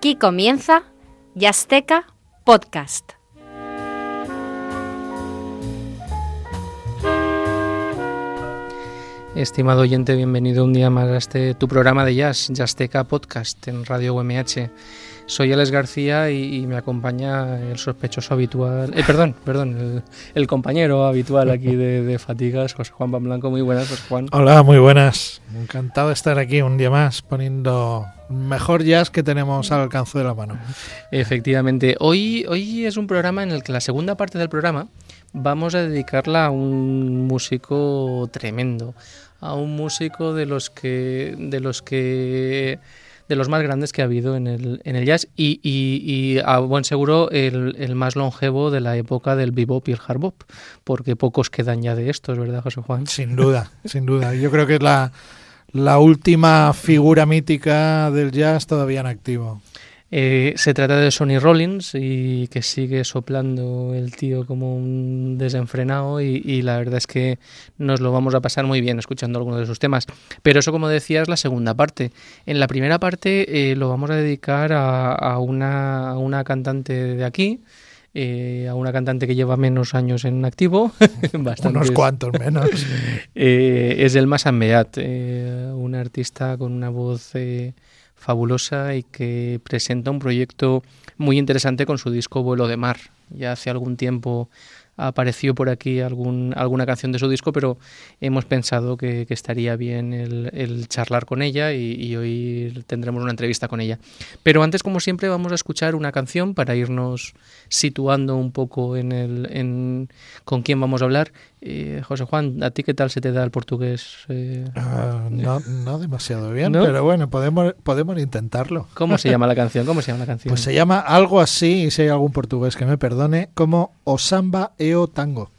Aquí comienza Yasteca Podcast. Estimado oyente, bienvenido un día más a este tu programa de jazz, Yasteca Podcast en Radio UMH. Soy Alex García y, me acompaña el sospechoso habitual, eh, perdón, perdón, el, compañero habitual aquí de, Fatigas, José Juan Blanco. Muy buenas, José Juan. Hola, muy buenas. Encantado de estar aquí un día más poniendo mejor jazz que tenemos al alcance de la mano. Efectivamente, hoy, hoy es un programa en el que la segunda parte del programa vamos a dedicarla a un músico tremendo, a un músico de los que de los que de los más grandes que ha habido en el, en el jazz y, y, a buen seguro el, el, más longevo de la época del bebop y el hard bop, porque pocos quedan ya de estos, ¿verdad, José Juan? Sin duda, sin duda. Yo creo que es la, la última figura mítica del jazz todavía en activo. Eh, se trata de Sonny Rollins y que sigue soplando el tío como un desenfrenado y, la verdad es que nos lo vamos a pasar muy bien escuchando algunos de sus temas. Pero eso, como decía, es la segunda parte. En la primera parte eh, lo vamos a dedicar a, a una cantante de aquí, eh, a una cantante que lleva menos años en activo, unos cuantos menos. es el Masambeat, eh, un artista con una voz fabulosa y que presenta un proyecto muy interesante con su disco Vuelo de Mar. Ya hace algún tiempo apareció por aquí algún, alguna canción de su disco, pero hemos pensado que, estaría bien el, charlar con ella y, hoy tendremos una entrevista con ella. Pero antes, como siempre, vamos a escuchar una canción para irnos situando un poco en el, con quién vamos a hablar. Eh, José Juan, ¿a ti qué tal se te da el portugués? Eh, ah, no, no, demasiado bien, pero bueno, podemos, podemos intentarlo. ¿Cómo se llama la canción? ¿Cómo se llama la canción? Pues se llama algo así, y si hay algún portugués que me perdone, como Osamba Eo Tango.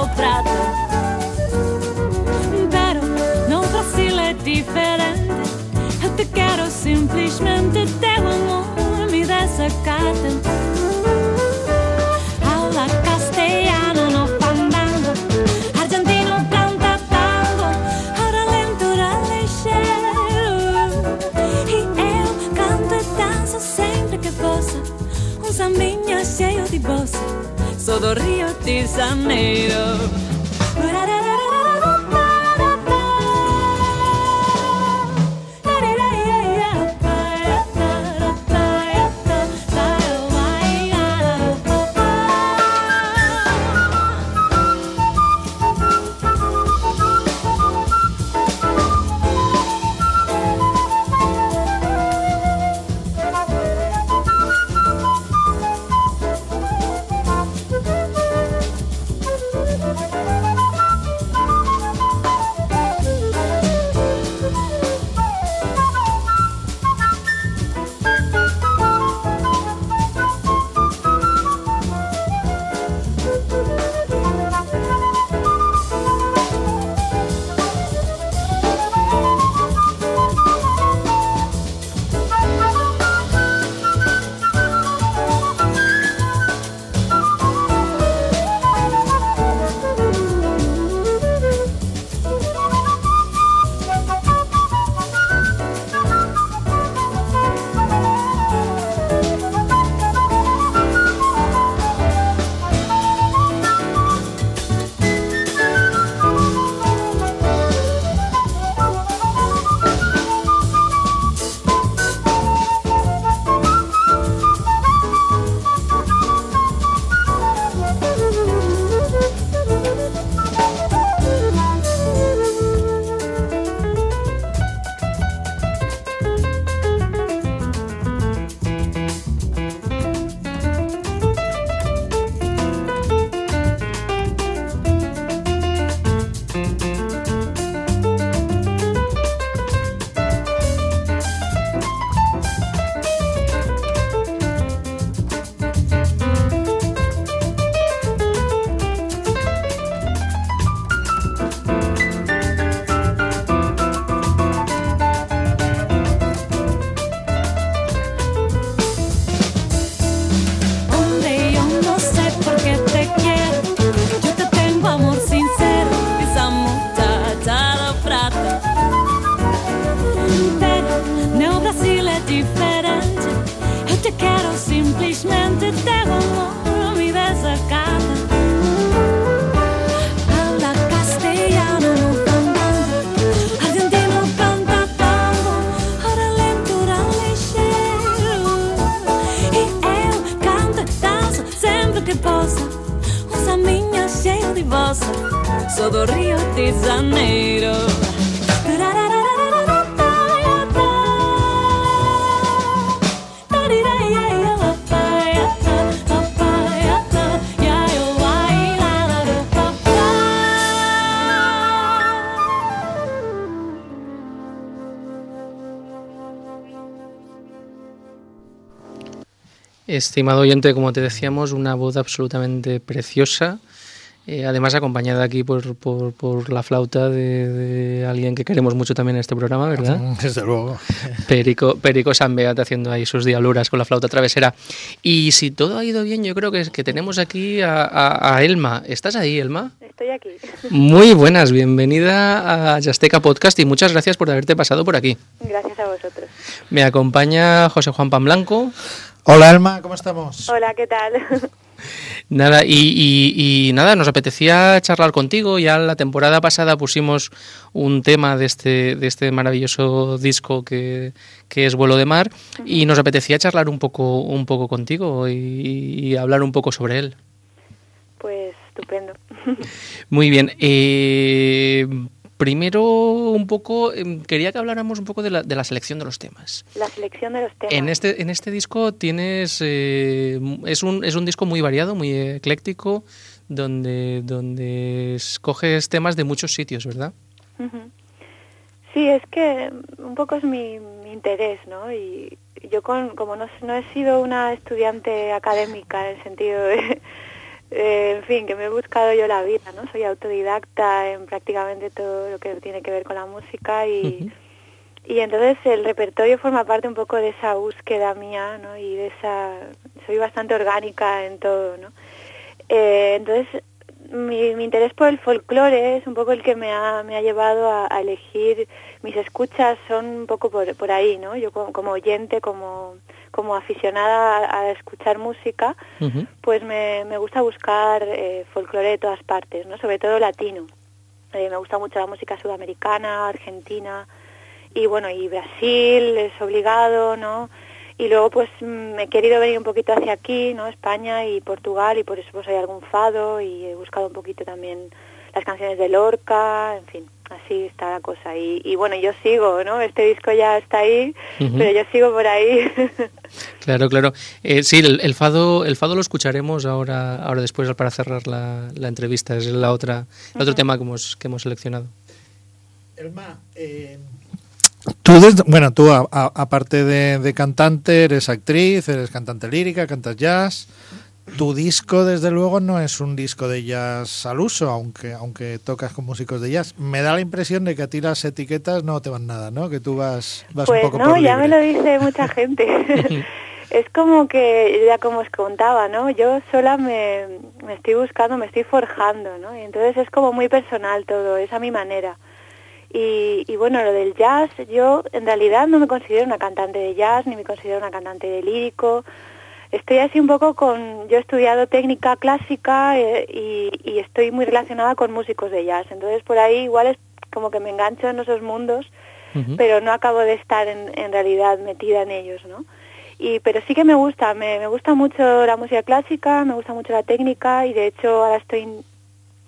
soprado. Pero não Brasil é diferente. Eu te quero simplesmente, teu amor me desacata. De Janeiro. de Estimado oyente, como te decíamos, una voz absolutamente preciosa, eh, además acompañada aquí por, por, por la flauta de, de alguien que queremos mucho también en este programa, ¿verdad? Desde luego. Perico, Perico Sanbeat haciendo ahí sus diabluras con la flauta travesera. Y si todo ha ido bien, yo creo que, que tenemos aquí a, a- a Elma. ¿Estás ahí, Elma? Estoy aquí. Muy buenas, bienvenida a Yasteca Podcast y muchas gracias por haberte pasado por aquí. Gracias a vosotros. Me acompaña José Juan Pamblanco. Hola Elma, ¿cómo estamos? Hola, ¿qué tal? Nada, y, y- y nada, nos apetecía charlar contigo. Ya la temporada pasada pusimos un tema de este, de este maravilloso disco que, que es Vuelo de Mar y nos apetecía charlar un poco, un poco contigo y, y hablar un poco sobre él. Pues estupendo. Muy bien. eh, primero, un poco, em, quería que habláramos un poco de la, de la selección de los temas. La selección de los temas. En este, en este disco tienes eh, es, un, es un disco muy variado, muy ecléctico, donde, donde escoges temas de muchos sitios, ¿verdad? Ujú. Sí, es que un poco es mi, mi interés, ¿no? Y yo con, como no, no he sido una estudiante académica en el sentido de, eh, en fin, que me he buscado yo la vida, ¿no? Soy autodidacta en prácticamente todo lo que tiene que ver con la música y, y entonces el repertorio forma parte un poco de esa búsqueda mía, ¿no? Y de esa, soy bastante orgánica en todo, ¿no? Eh, entonces mi, mi interés por el folclore es un poco el que me ha, me ha llevado a, a elegir mis escuchas son un poco por, por ahí, ¿no? Yo como, como oyente, como, como aficionada a, a escuchar música, pues me, me gusta buscar eh, folclore de todas partes, ¿no? Sobre todo latino. Eh, me gusta mucho la música sudamericana, argentina y bueno, y Brasil es obligado, ¿no? Y luego pues mm, me he querido venir un poquito hacia aquí, ¿no? España y Portugal y por eso pues hay algún fado y he buscado un poquito también las canciones de Lorca, en fin, así está la cosa. Y, y bueno, yo sigo, ¿no? Este disco ya está ahí, pero yo sigo por ahí. Claro, claro. Eh, sí, el, el fado, el fado lo escucharemos ahora, ahora después para cerrar la, la entrevista. Es la otra, el otro tema que hemos, que hemos seleccionado. Elma, eh, tú, desde- bueno, tú aparte de, de cantante, eres actriz, eres cantante lírica, cantas jazz. Tu disco, desde luego, no es un disco de jazz al uso, aunque, aunque tocas con músicos de jazz. Me da la impresión de que a ti las etiquetas no te van nada, ¿no? Que tú vas, vas Pues un poco no, por ya me lo dice mucha gente. es como que, ya como os contaba, ¿no? Yo sola me, me estoy buscando, me estoy forjando, ¿no? Y entonces es como muy personal todo, es a mi manera. Y, y bueno, lo del jazz, yo en realidad no me considero una cantante de jazz, ni me considero una cantante de lírico. Estoy así un poco con, yo he estudiado técnica clásica eh, y, y estoy muy relacionada con músicos de jazz. Entonces por ahí igual es como que me engancho en esos mundos pero no acabo de estar en, en realidad metida en ellos, ¿no? Y, pero sí que me gusta, me, me gusta mucho la música clásica, me gusta mucho la técnica y de hecho ahora estoy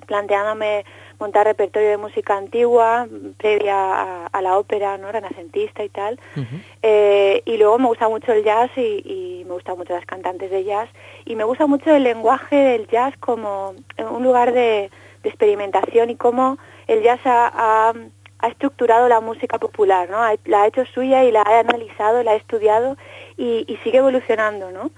planteándome montar repertorio de música antigua previa a, a la ópera, ¿no? Renacentista y tal. Eh, y luego me gusta mucho el jazz y, y me gustan mucho las cantantes de jazz y me gusta mucho el lenguaje del jazz como un lugar de, de experimentación y cómo el jazz ha, ha- ha estructurado la música popular, ¿no? Ha- La ha hecho suya y la ha analizado, la ha estudiado y, y sigue evolucionando, ¿no?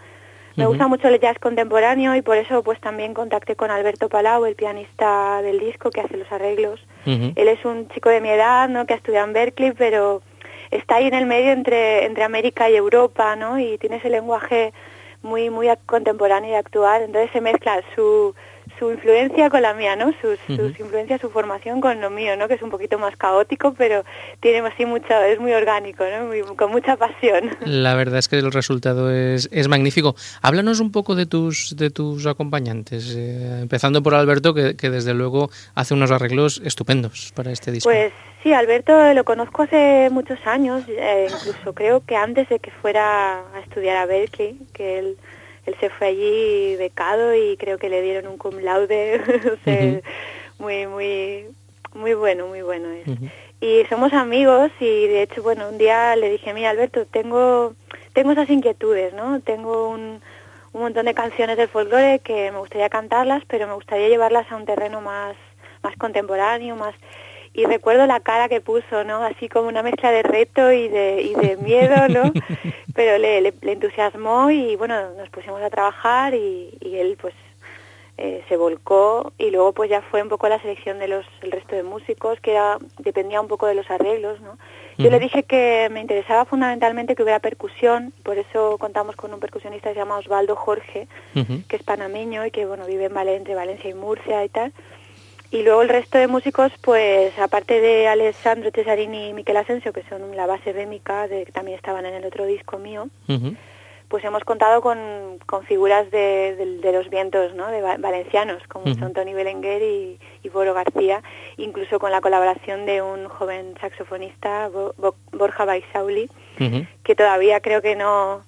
Me gusta mucho el jazz contemporáneo y por eso pues también contacté con Alberto Palau, el pianista del disco que hace los arreglos. Él es un chico de mi edad, ¿no? Que ha estudiado en Berkeley, pero está ahí en el medio entre, entre América y Europa, ¿no? Y tiene ese lenguaje muy, muy contemporáneo y actual. Entonces se mezcla su, su influencia con la mía, ¿no? Sus, influencias, su formación con lo mío, ¿no? Que es un poquito más caótico, pero tiene así mucho, es muy orgánico, ¿no? Muy- con mucha pasión. La verdad es que el resultado es, es magnífico. Háblanos un poco de tus, de tus acompañantes, eh, empezando por Alberto, que, que desde luego hace unos arreglos estupendos para este disco. Pues sí, Alberto lo conozco hace muchos años, eh, incluso creo que antes de que fuera a estudiar a Berkeley, que él, él se fue allí becado y creo que le dieron un cum laude, o sea, Ujú. muy, muy, muy bueno, muy bueno es. Y somos amigos y de hecho, bueno, un día le dije, mira Alberto, tengo, tengo esas inquietudes, ¿no? Tengo un, un montón de canciones del folclore que me gustaría cantarlas, pero me gustaría llevarlas a un terreno más, más contemporáneo, más y recuerdo la cara que puso, ¿no? Así como una mezcla de reto y de, y de miedo, ¿no? Pero le, le, entusiasmó y bueno, nos pusimos a trabajar y, y él pues eh, se volcó y luego pues ya fue un poco la selección de los el resto de músicos que dependía un poco de los arreglos no yo le dije que me interesaba fundamentalmente que hubiera percusión por eso contamos con un percusionista que se llama Osvaldo Jorge que es panameño y que bueno vive en entre Valencia y Murcia y tal y luego el resto de músicos pues aparte de Alessandro Cesarini y Miquel Asensio que son la base bémica de, que también estaban en el otro disco mío pues hemos contado con, con figuras de, de, los vientos ¿no? de valencianos, como son Tony Belenguer y, y, Boro García, incluso con la colaboración de un joven saxofonista, Borja Baisauli, que todavía creo que no,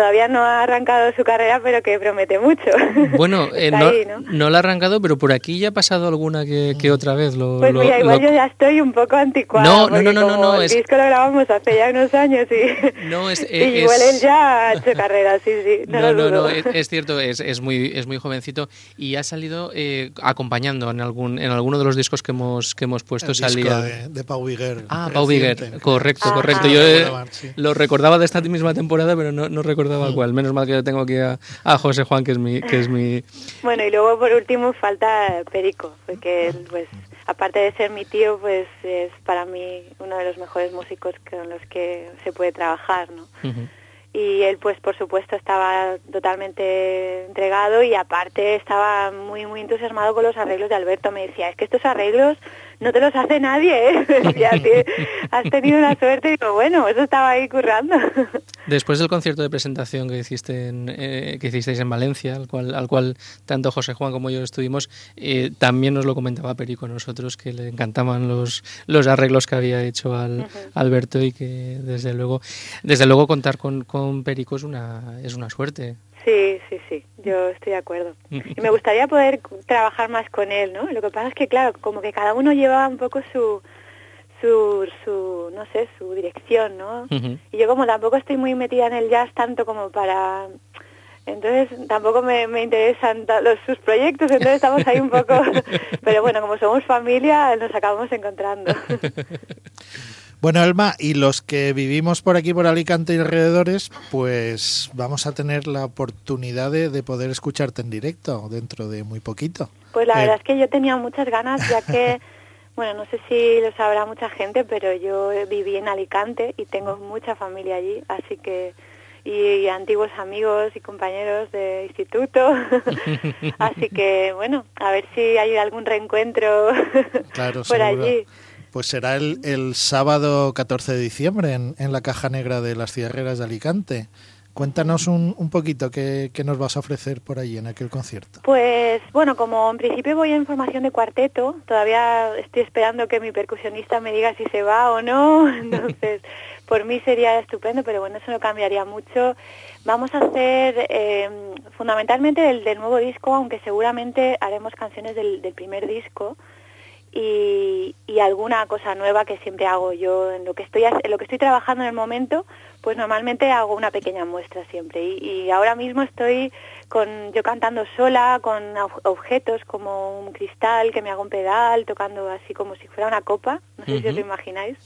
todavía no ha arrancado su carrera, pero que promete mucho. Bueno, eh, no, ¿no? la ha arrancado, pero por aquí ya ha pasado alguna que, que otra vez. Lo, pues mira, igual yo ya estoy un poco anticuada. No, no, no, no, no, El disco lo grabamos hace ya unos años y, no, es, igual él ya ha hecho carrera, sí, sí. No, no, no, es, cierto, es, es, muy, es muy jovencito y ha salido eh, acompañando en algún en alguno de los discos que hemos que hemos puesto. El salía de, de, Pau Viguer. Ah, Pau Viguer, correcto, correcto. yo eh, lo recordaba de esta misma temporada, pero no, no recordaba cuál. Menos mal que yo tengo aquí a, a, José Juan, que es mi... Que es mi... Bueno, y luego por último falta Perico, porque pues aparte de ser mi tío, pues es para mí uno de los mejores músicos con los que se puede trabajar, ¿no? Y él, pues por supuesto, estaba totalmente entregado y aparte estaba muy, muy entusiasmado con los arreglos de Alberto. Me decía, es que estos arreglos no te los hace nadie, ¿eh? has tenido una suerte y digo, bueno, eso estaba ahí currando. Después del concierto de presentación que hiciste en, eh, que hicisteis en Valencia, al cual, al cual tanto José Juan como yo estuvimos, eh, también nos lo comentaba Perico nosotros, que le encantaban los, los arreglos que había hecho al, Alberto y que desde luego, desde luego contar con, con Perico es una, es una suerte. Sí, sí, sí, yo estoy de acuerdo. Y me gustaría poder trabajar más con él, ¿no? Lo que pasa es que, claro, como que cada uno lleva un poco su, su, su no sé, su dirección, ¿no? Y yo como tampoco estoy muy metida en el jazz tanto como para... Entonces tampoco me, me interesan los, sus proyectos, entonces estamos ahí un poco... Pero bueno, como somos familia, nos acabamos encontrando. Bueno, Alma, y los que vivimos por aquí, por Alicante y alrededores, pues vamos a tener la oportunidad de, poder escucharte en directo dentro de muy poquito. Pues la verdad eh, es que yo tenía muchas ganas, ya que, bueno, no sé si lo sabrá mucha gente, pero yo viví en Alicante y tengo mucha familia allí, así que y, antiguos amigos y compañeros de instituto. Así que, bueno, a ver si hay algún reencuentro por allí. Pues será el, el, sábado 14 de diciembre en, la Caja Negra de las Cigarreras de Alicante. Cuéntanos un, un poquito qué, nos vas a ofrecer por allí en aquel concierto. Pues bueno, como en principio voy en formación de cuarteto, todavía estoy esperando que mi percusionista me diga si se va o no, entonces por mí sería estupendo, pero bueno, eso no cambiaría mucho. Vamos a hacer eh, fundamentalmente del, del, nuevo disco, aunque seguramente haremos canciones del primer disco y, y, alguna cosa nueva que siempre hago yo en lo que estoy en lo que estoy trabajando en el momento pues normalmente hago una pequeña muestra siempre. Y, y ahora mismo estoy con yo cantando sola con objetos como un cristal que me hago un pedal tocando así como si fuera una copa no sé si os lo imagináis.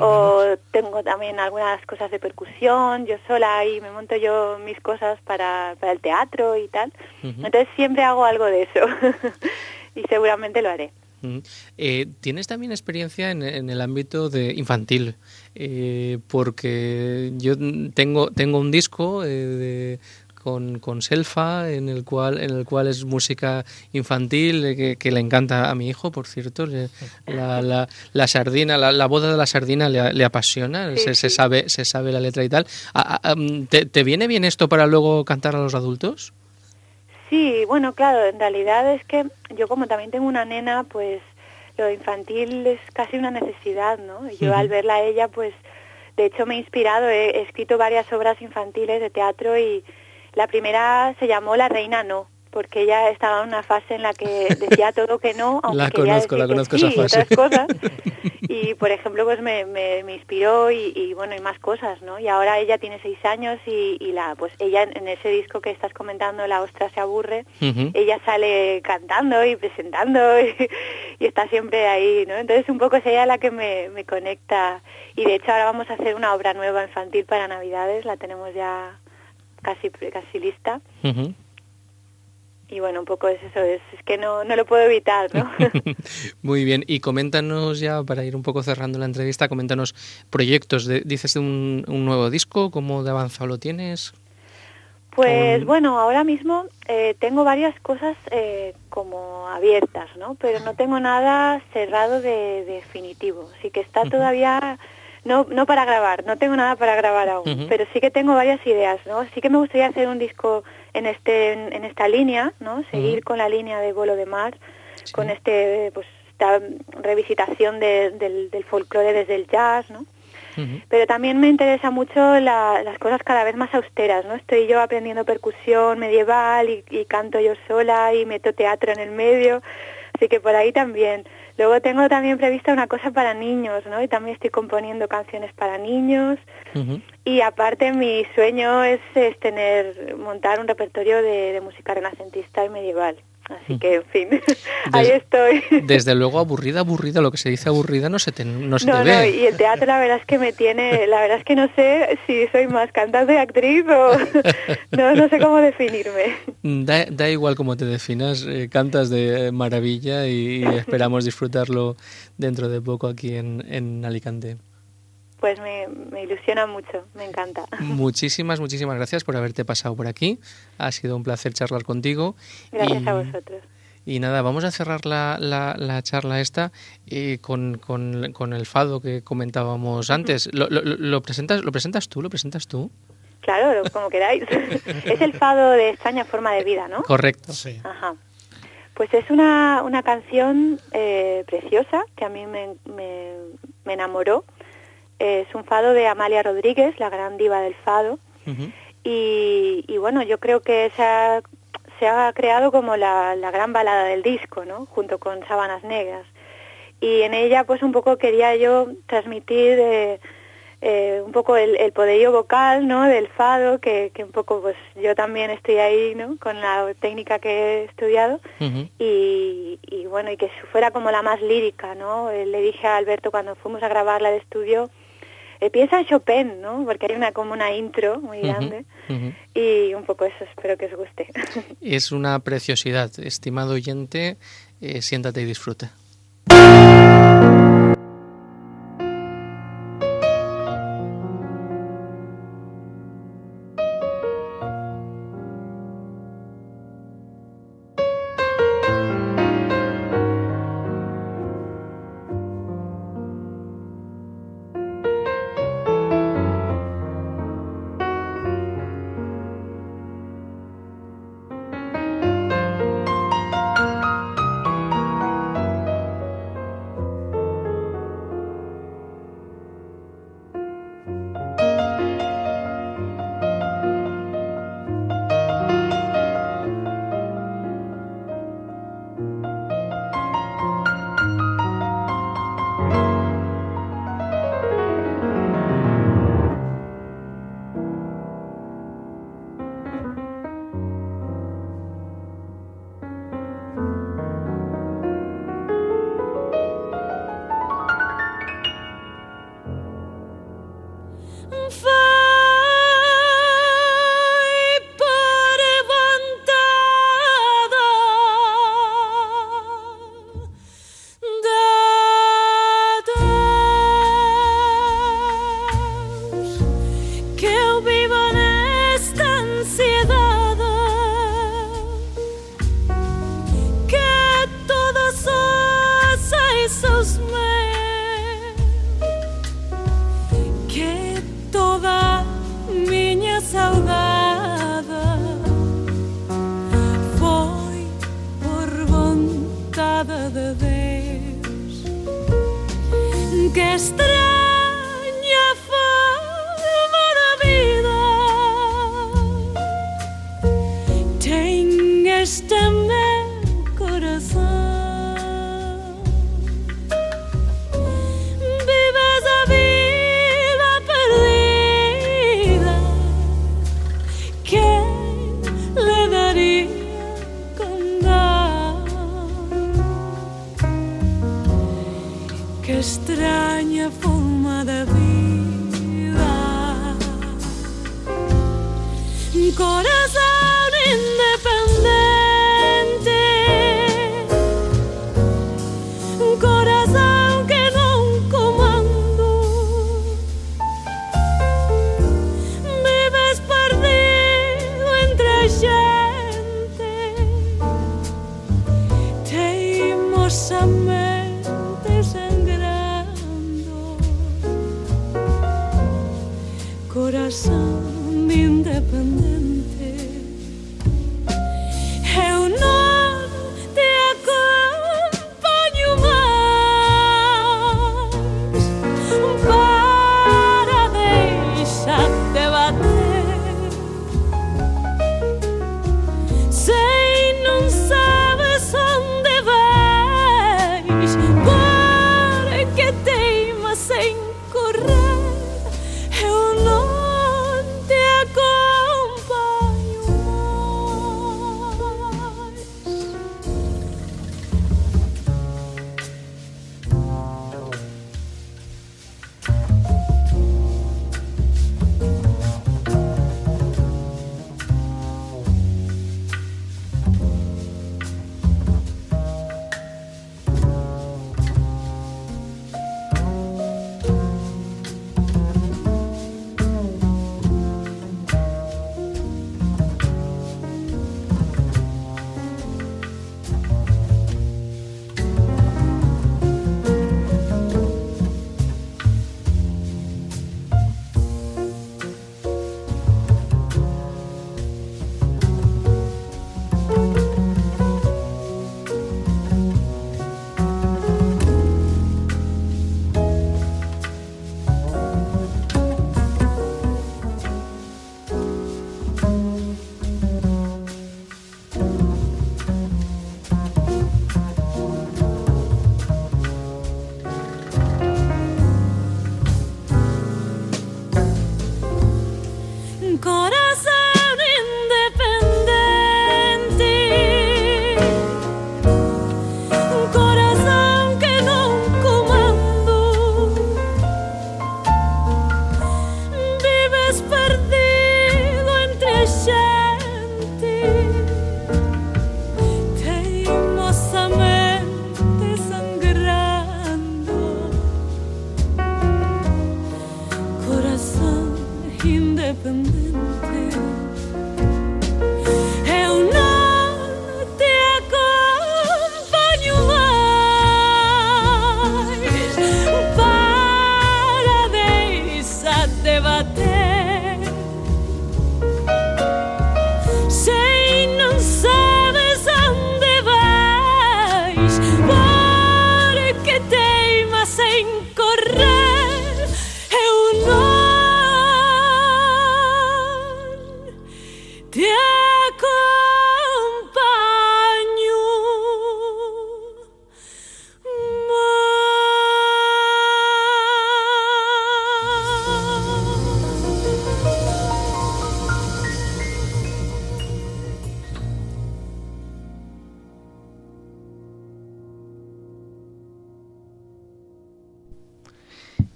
O, tengo también algunas cosas de percusión yo sola y me monto yo mis cosas para, para el teatro y tal. Entonces siempre hago algo de eso y seguramente lo haré eh, ¿Tienes también experiencia en, el ámbito de infantil? Eh, porque yo tengo, tengo un disco eh, con, con, Selfa en el cual en el cual es música infantil que, le encanta a mi hijo por cierto la, la, la sardina la, boda de la sardina le, apasiona se, se, sabe se sabe la letra y tal ¿Te, ¿Te viene bien esto para luego cantar a los adultos? Sí, bueno, claro, en realidad es que yo como también tengo una nena, pues lo infantil es casi una necesidad, ¿no? Yo al verla a ella, pues de hecho me he inspirado, he, escrito varias obras infantiles de teatro y la primera se llamó La Reina No, porque ella estaba en una fase en la que decía todo que no, aunque La conozco, la decir que conozco sí esa y fase. otras cosas. Y, por ejemplo, pues me, me, me inspiró y, y, bueno, y más cosas, ¿no? Y ahora ella tiene seis años y, y la pues ella en, ese disco que estás comentando, La Ostra se aburre, ella sale cantando y presentando y, y está siempre ahí, ¿no? Entonces un poco es ella la que me, me conecta y de hecho ahora vamos a hacer una obra nueva infantil para Navidades, la tenemos ya casi casi lista. Y bueno, un poco es eso, es, es que no, no lo puedo evitar, ¿no? Muy bien, y coméntanos ya, para ir un poco cerrando la entrevista, coméntanos proyectos, de, dices de un, un nuevo disco, ¿cómo de avanzado lo tienes? Pues bueno, ahora mismo eh, tengo varias cosas eh, como abiertas, ¿no? Pero no tengo nada cerrado de, definitivo. Así que está todavía, no, no para grabar, no tengo nada para grabar aún. Pero sí que tengo varias ideas, ¿no? Sí que me gustaría hacer un disco en, este, en, en esta línea, ¿no? Seguir con la línea de Bolo de Mar, Sí. con este, pues, esta revisitación de- del, del folclore desde el jazz, ¿no? Pero también me interesa mucho la- las cosas cada vez más austeras, ¿no? Estoy yo aprendiendo percusión medieval y, y canto yo sola y meto teatro en el medio, así que por ahí también. Luego tengo también prevista una cosa para niños, ¿no? Y también estoy componiendo canciones para niños. Y aparte mi sueño es, es tener, montar un repertorio de, de música renacentista y medieval. Así que, en fin, ahí estoy. Desde luego, aburrida, aburrida, lo que se dice aburrida no se te, no se No, te no, ve. y el teatro la verdad es que me tiene, la verdad es que no sé si soy más cantante, actriz o no, no sé cómo definirme. Da, da igual cómo te definas, eh, cantas de maravilla y, y esperamos disfrutarlo dentro de poco aquí en, en Alicante. Pues me, me ilusiona mucho, me encanta. Muchísimas, muchísimas gracias por haberte pasado por aquí. Ha sido un placer charlar contigo. Gracias y, a vosotros. Y nada, vamos a cerrar la, la, la charla esta eh, con, con, con el fado que comentábamos antes. ¿Lo, lo, lo presentas, ¿Lo presentas tú? ¿Lo presentas tú? Claro, como queráis. Es el fado de extraña forma de vida, ¿no? Correcto. Sí. Ajá. Pues es una, una canción eh, preciosa que a mí me, me, me enamoró. Es un fado de Amalia Rodríguez, la gran diva del fado. Y, y bueno, yo creo que se ha, se ha creado como la, la gran balada del disco, ¿no? Junto con Sábanas Negras. Y en ella pues un poco quería yo transmitir eh, eh, un poco el, el poderío vocal, ¿no? Del fado, que, que un poco pues yo también estoy ahí, ¿no? Con la técnica que he estudiado. Y, y bueno, y que fuera como la más lírica, ¿no? Eh, Le dije a Alberto cuando fuimos a grabarla al estudio, eh, piensa en Chopin, ¿no? Porque hay una como una intro muy grande. Y un poco eso, espero que os guste. Es una preciosidad. Estimado oyente, eh, siéntate y disfruta.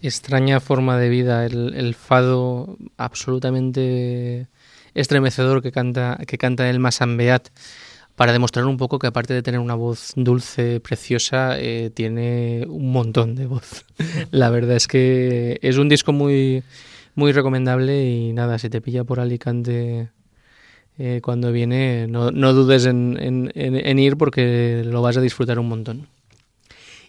Extraña forma de vida, el, el fado absolutamente estremecedor que canta, que canta el Masambeat para demostrar un poco que aparte de tener una voz dulce, preciosa, eh, tiene un montón de voz. La verdad es que es un disco muy, muy recomendable y nada, si te pilla por Alicante eh, cuando viene, no, no dudes en- en- en ir porque lo vas a disfrutar un montón.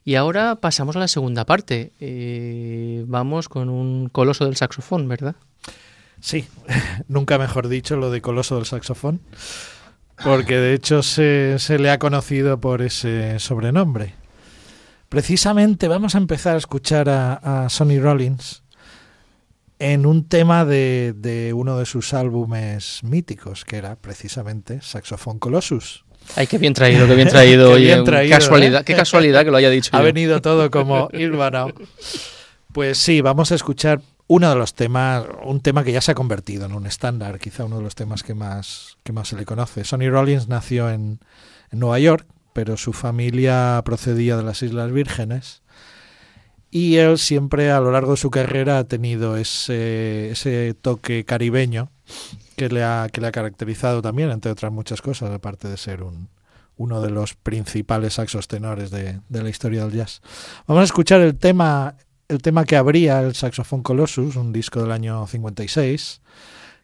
Y ahora pasamos a la segunda parte. Eh, vamos con un coloso del saxofón, ¿verdad? Sí, nunca mejor dicho lo de Coloso del Saxofón, porque de hecho se, se le ha conocido por ese sobrenombre. Precisamente vamos a empezar a escuchar a, a Sonny Rollins en un tema de, de uno de sus álbumes míticos, que era precisamente Saxofón Colossus. Ay, qué bien traído, qué bien traído. Qué oye, bien traído, casualidad, ¿eh? Qué casualidad que lo haya dicho. Ha yo. venido todo como hilvanado. Pues sí, vamos a escuchar uno de los temas, un tema que ya se ha convertido en un estándar, quizá uno de los temas que más, que más se le conoce. Sonny Rollins nació en, en Nueva York, pero su familia procedía de las Islas Vírgenes. Y él siempre a lo largo de su carrera ha tenido ese, ese toque caribeño que le, ha, que le ha caracterizado también, entre otras muchas cosas, aparte de ser un, uno de los principales saxos tenores de, de la historia del jazz. Vamos a escuchar el tema, el tema que abría el Saxofón Colossus, un disco del año 56,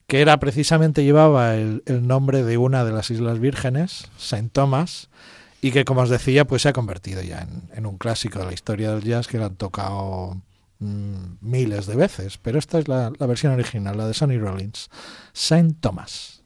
que era precisamente llevaba el, el nombre de una de las Islas Vírgenes, Saint Thomas, y que como os decía, pues se ha convertido ya en, en un clásico de la historia del jazz que lo han tocado miles de veces, pero esta es la, la versión original, la de Sonny Rollins, Saint Thomas.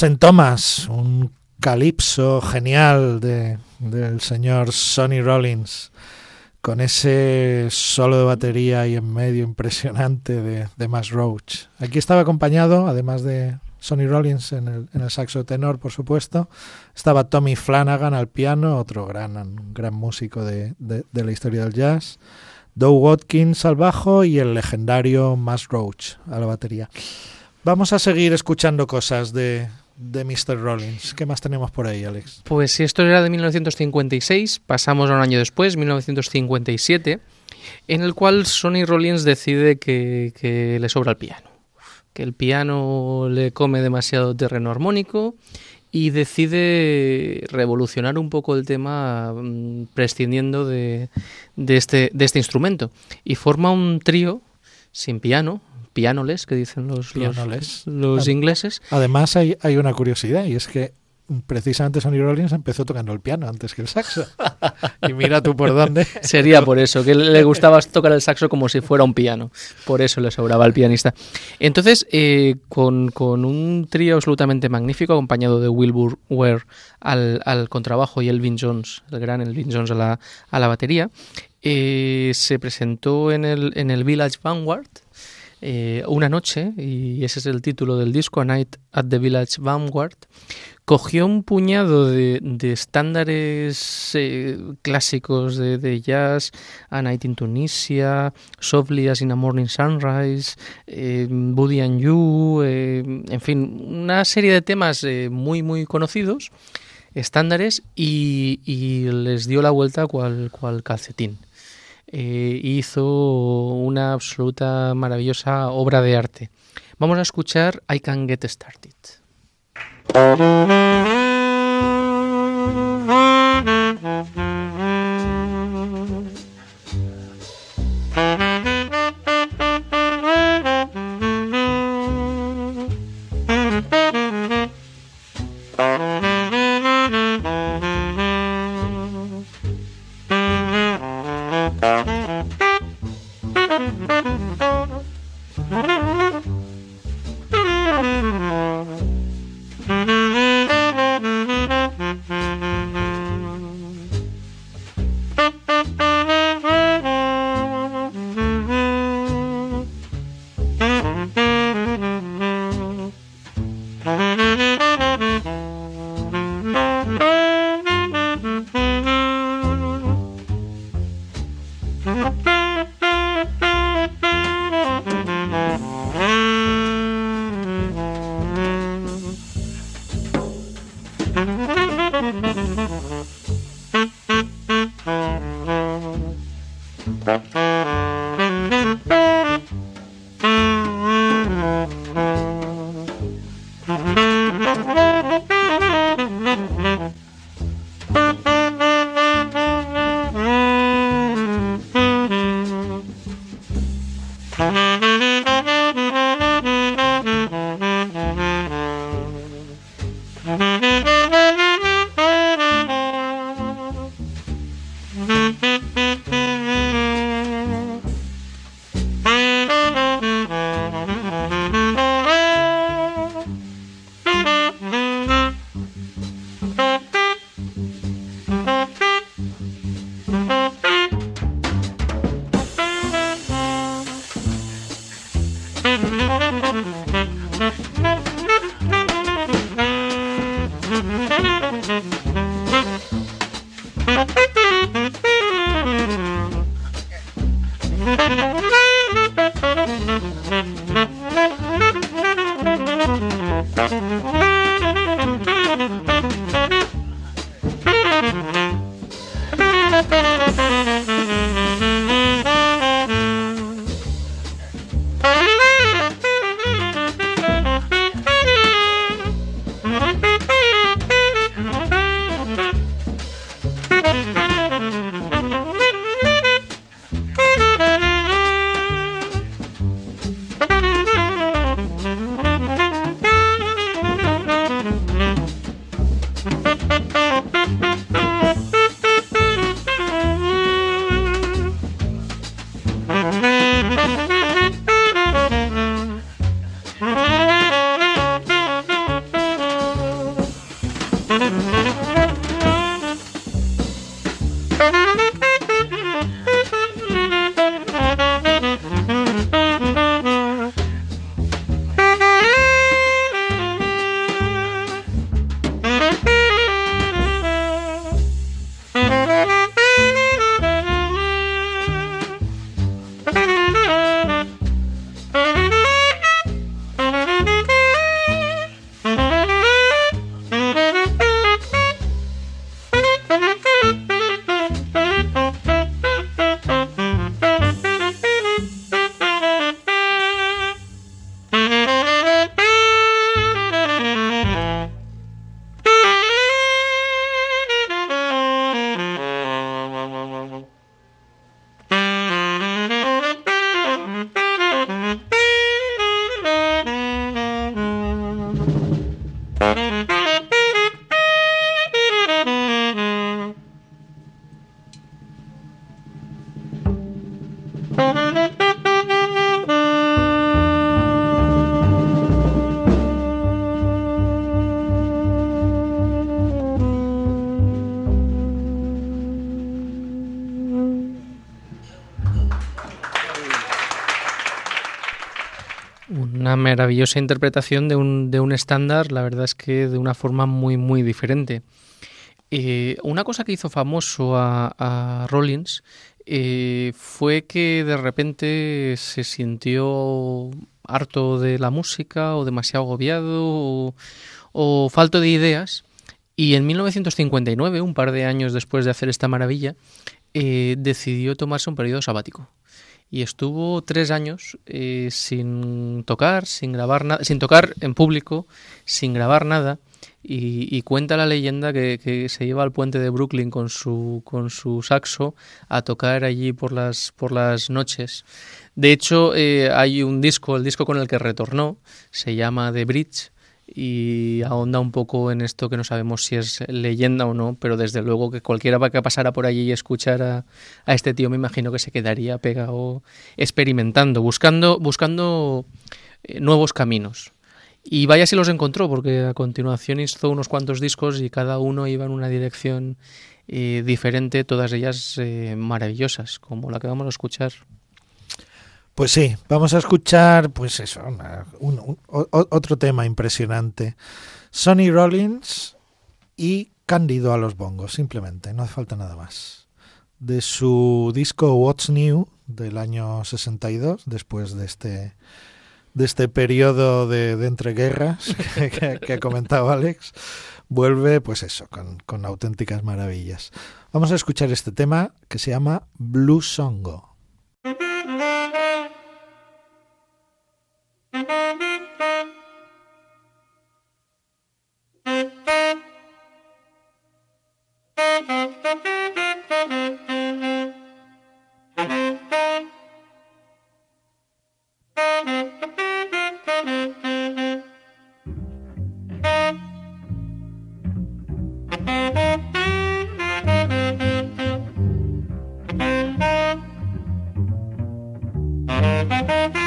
St. Thomas, un calipso genial de, del señor Sonny Rollins, con ese solo de batería y en medio impresionante de, de Max Roach. Aquí estaba acompañado, además de Sonny Rollins en el, en el saxo tenor, por supuesto, estaba Tommy Flanagan al piano, otro gran, gran músico de, de, la historia del jazz. Doug Watkins al bajo y el legendario Max Roach a la batería. Vamos a seguir escuchando cosas de, de Mr. Rollins. ¿Qué más tenemos por ahí, Alex? Pues si esto era de 1956, pasamos a un año después, 1957, en el cual Sonny Rollins decide que, que le sobra el piano, que el piano le come demasiado terreno armónico y decide revolucionar un poco el tema mm, prescindiendo de, este, de este instrumento y forma un trío sin piano, pianoles, que dicen los, Pianoles. los, los ingleses. Además, hay, hay una curiosidad y es que precisamente Sonny Rollins empezó tocando el piano antes que el saxo. y mira tú por dónde. Sería por eso, que le gustaba tocar el saxo como si fuera un piano. Por eso le sobraba al pianista. Entonces, eh, con, con, un trío absolutamente magnífico, acompañado de Wilbur Ware al, al, contrabajo y Elvin Jones, el gran Elvin Jones a la, a la batería, eh, se presentó en el, en el Village Vanguard. Eh, una noche, y ese es el título del disco, A Night at the Village Vanguard, cogió un puñado de, de estándares eh, clásicos de, jazz, A Night in Tunisia, Softly as in a Morning Sunrise, eh, Buddy and You, eh, en fin, una serie de temas muy, muy conocidos, estándares, y, y, les dio la vuelta cual, cual calcetín. Eh, hizo una absoluta maravillosa obra de arte. Vamos a escuchar I Can Get Started. Maravillosa interpretación de un, de un estándar, la verdad es que de una forma muy, muy diferente. Eh, una cosa que hizo famoso a, a Rollins eh, fue que de repente se sintió harto de la música o demasiado agobiado o, o falto de ideas y en 1959, un par de años después de hacer esta maravilla, eh, decidió tomarse un periodo sabático y estuvo tres años eh, sin tocar, sin grabar nada, sin tocar en público, sin grabar nada. Y, cuenta la leyenda que, que, se iba al puente de Brooklyn con su, con su saxo a tocar allí por las, por las noches. De hecho, eh, hay un disco, el disco con el que retornó, se llama The Bridge, y ahonda un poco en esto que no sabemos si es leyenda o no, pero desde luego que cualquiera que pasara por allí y escuchara a este tío me imagino que se quedaría pegado experimentando, buscando, buscando eh, nuevos caminos. Y vaya si los encontró, porque a continuación hizo unos cuantos discos y cada uno iba en una dirección eh, diferente, todas ellas eh, maravillosas, como la que vamos a escuchar. Pues sí, vamos a escuchar, pues eso, una, un, otro tema impresionante. Sonny Rollins y Cándido a los bongos, simplemente, no hace falta nada más. De su disco What's New del año 62, después de este de este periodo de, de entreguerras que, ha comentado Alex, vuelve, pues eso, con, con auténticas maravillas. Vamos a escuchar este tema que se llama Blue Songo. Thank you.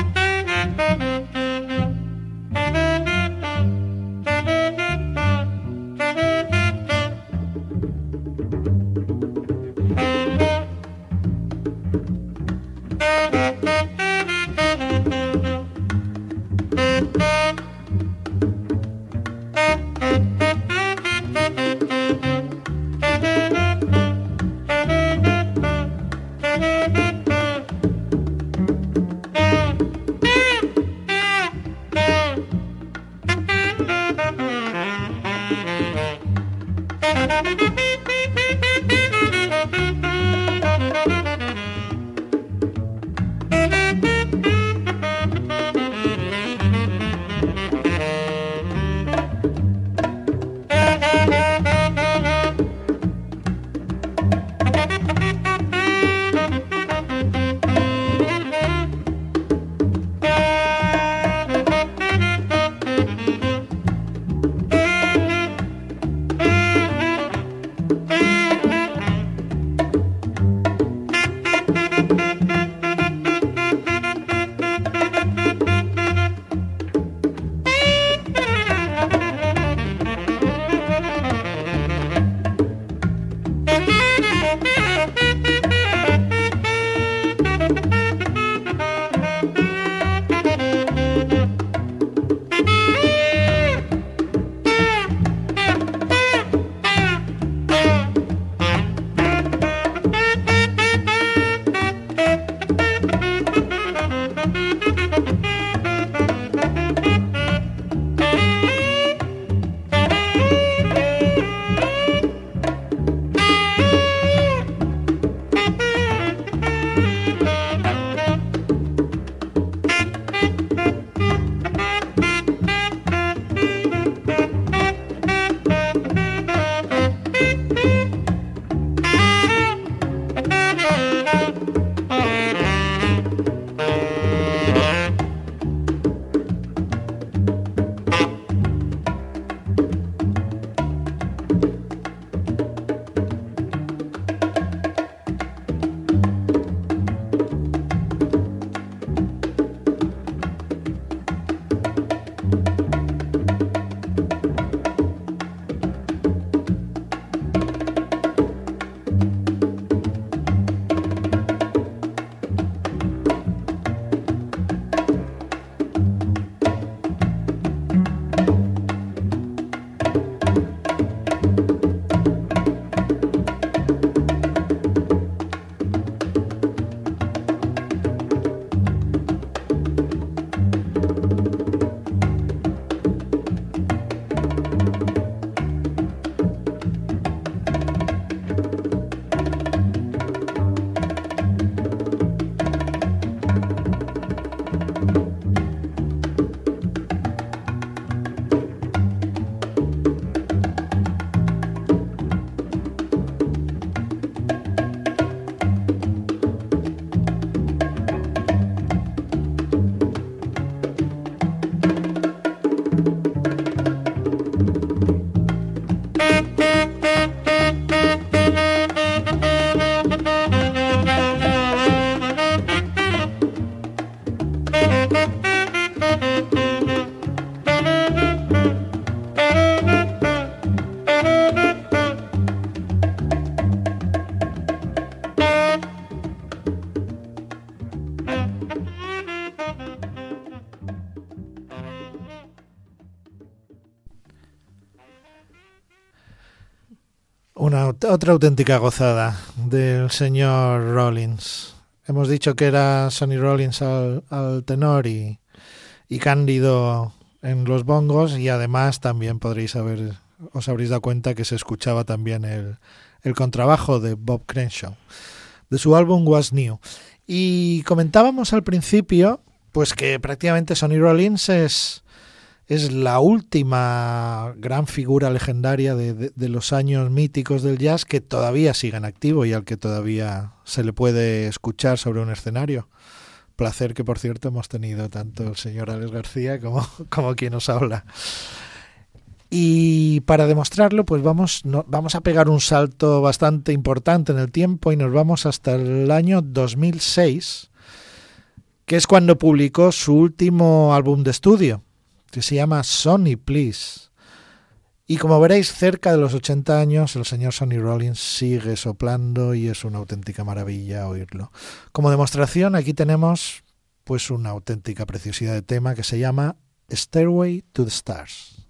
Auténtica gozada del señor Rollins. Hemos dicho que era Sonny Rollins al, al tenor y, y Cándido en los bongos y además también podréis haber, os habréis dado cuenta que se escuchaba también el, el contrabajo de Bob Crenshaw de su álbum Was New. Y comentábamos al principio pues que prácticamente Sonny Rollins es, es la última gran figura legendaria de, los años míticos del jazz que todavía sigue en activo y al que todavía se le puede escuchar sobre un escenario. Placer que, por cierto, hemos tenido tanto el señor Alex García como, como quien nos habla. Y para demostrarlo, pues vamos, vamos a pegar un salto bastante importante en el tiempo y nos vamos hasta el año 2006, que es cuando publicó su último álbum de estudio, que se llama Sonny Please. Y como veréis, cerca de los 80 años, el señor Sonny Rollins sigue soplando y es una auténtica maravilla oírlo. Como demostración, aquí tenemos pues una auténtica preciosidad de tema que se llama Stairway to the Stars.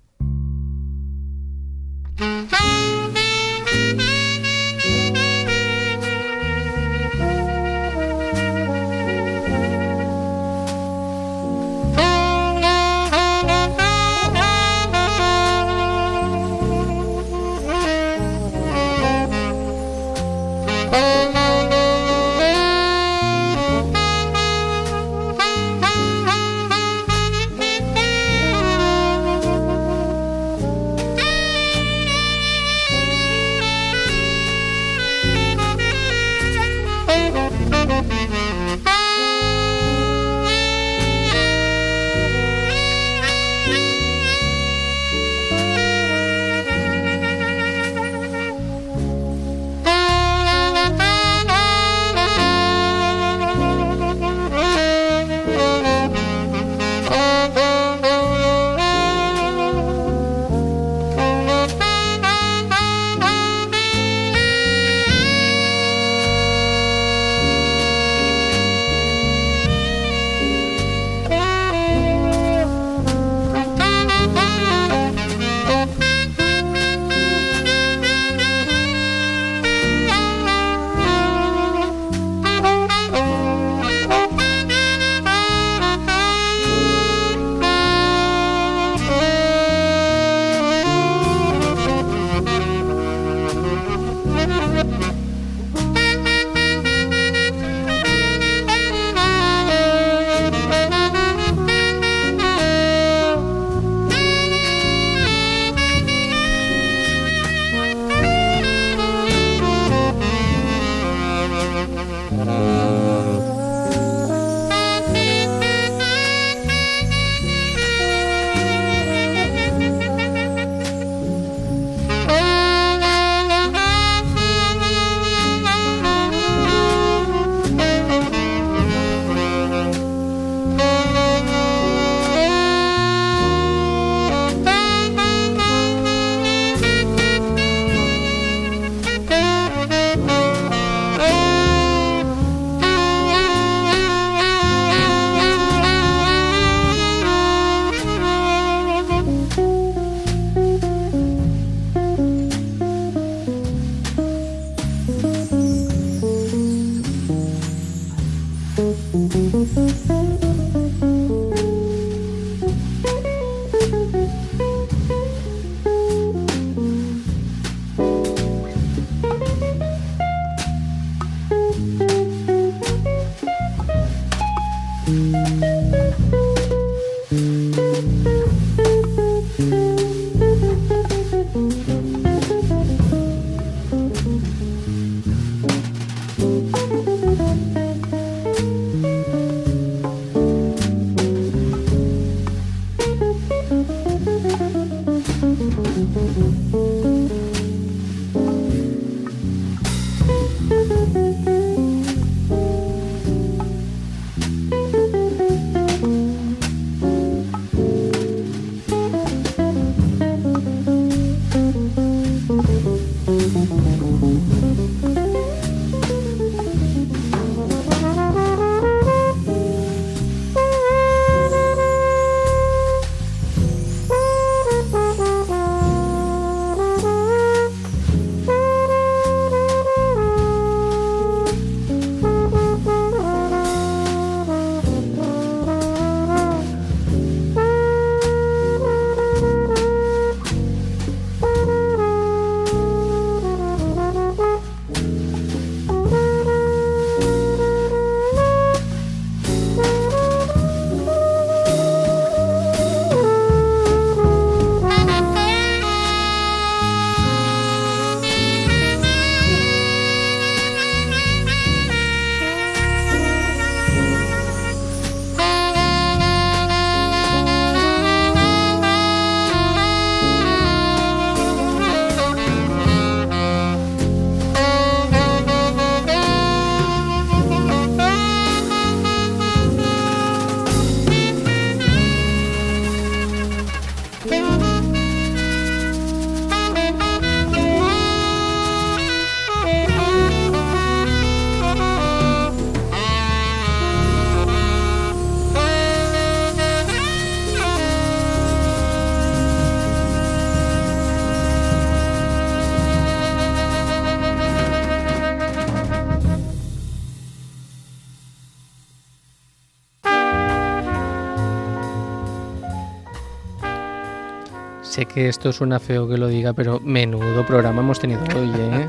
Sé que esto suena feo que lo diga, pero menudo programa hemos tenido hoy, ¿eh?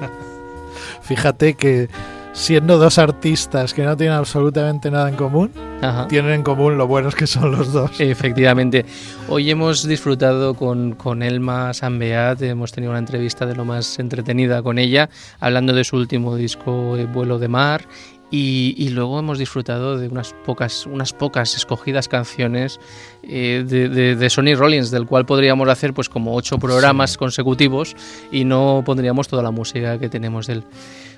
Fíjate que siendo dos artistas que no tienen absolutamente nada en común, Ajá. tienen en común lo buenos que son los dos. Efectivamente. Hoy hemos disfrutado con, con Elma Sanbeat, hemos tenido una entrevista de lo más entretenida con ella, hablando de su último disco, eh, Vuelo de Mar, y, y luego hemos disfrutado de unas pocas, unas pocas escogidas canciones eh, de, de- de Sonny Rollins, del cual podríamos hacer pues como ocho programas consecutivos y no pondríamos toda la música que tenemos de él.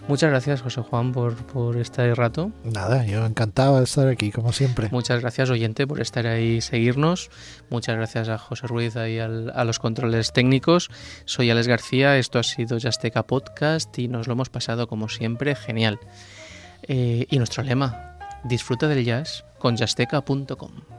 Muchas gracias, José Juan, por, por este rato. Nada, yo encantado de estar aquí, como siempre. Muchas gracias, oyente, por estar ahí y seguirnos. Muchas gracias a José Ruiz y al- a los controles técnicos. Soy Alex García, esto ha sido Yasteca Podcast y nos lo hemos pasado como siempre genial. Eh, y nuestro lema, disfruta del jazz con yasteca.com.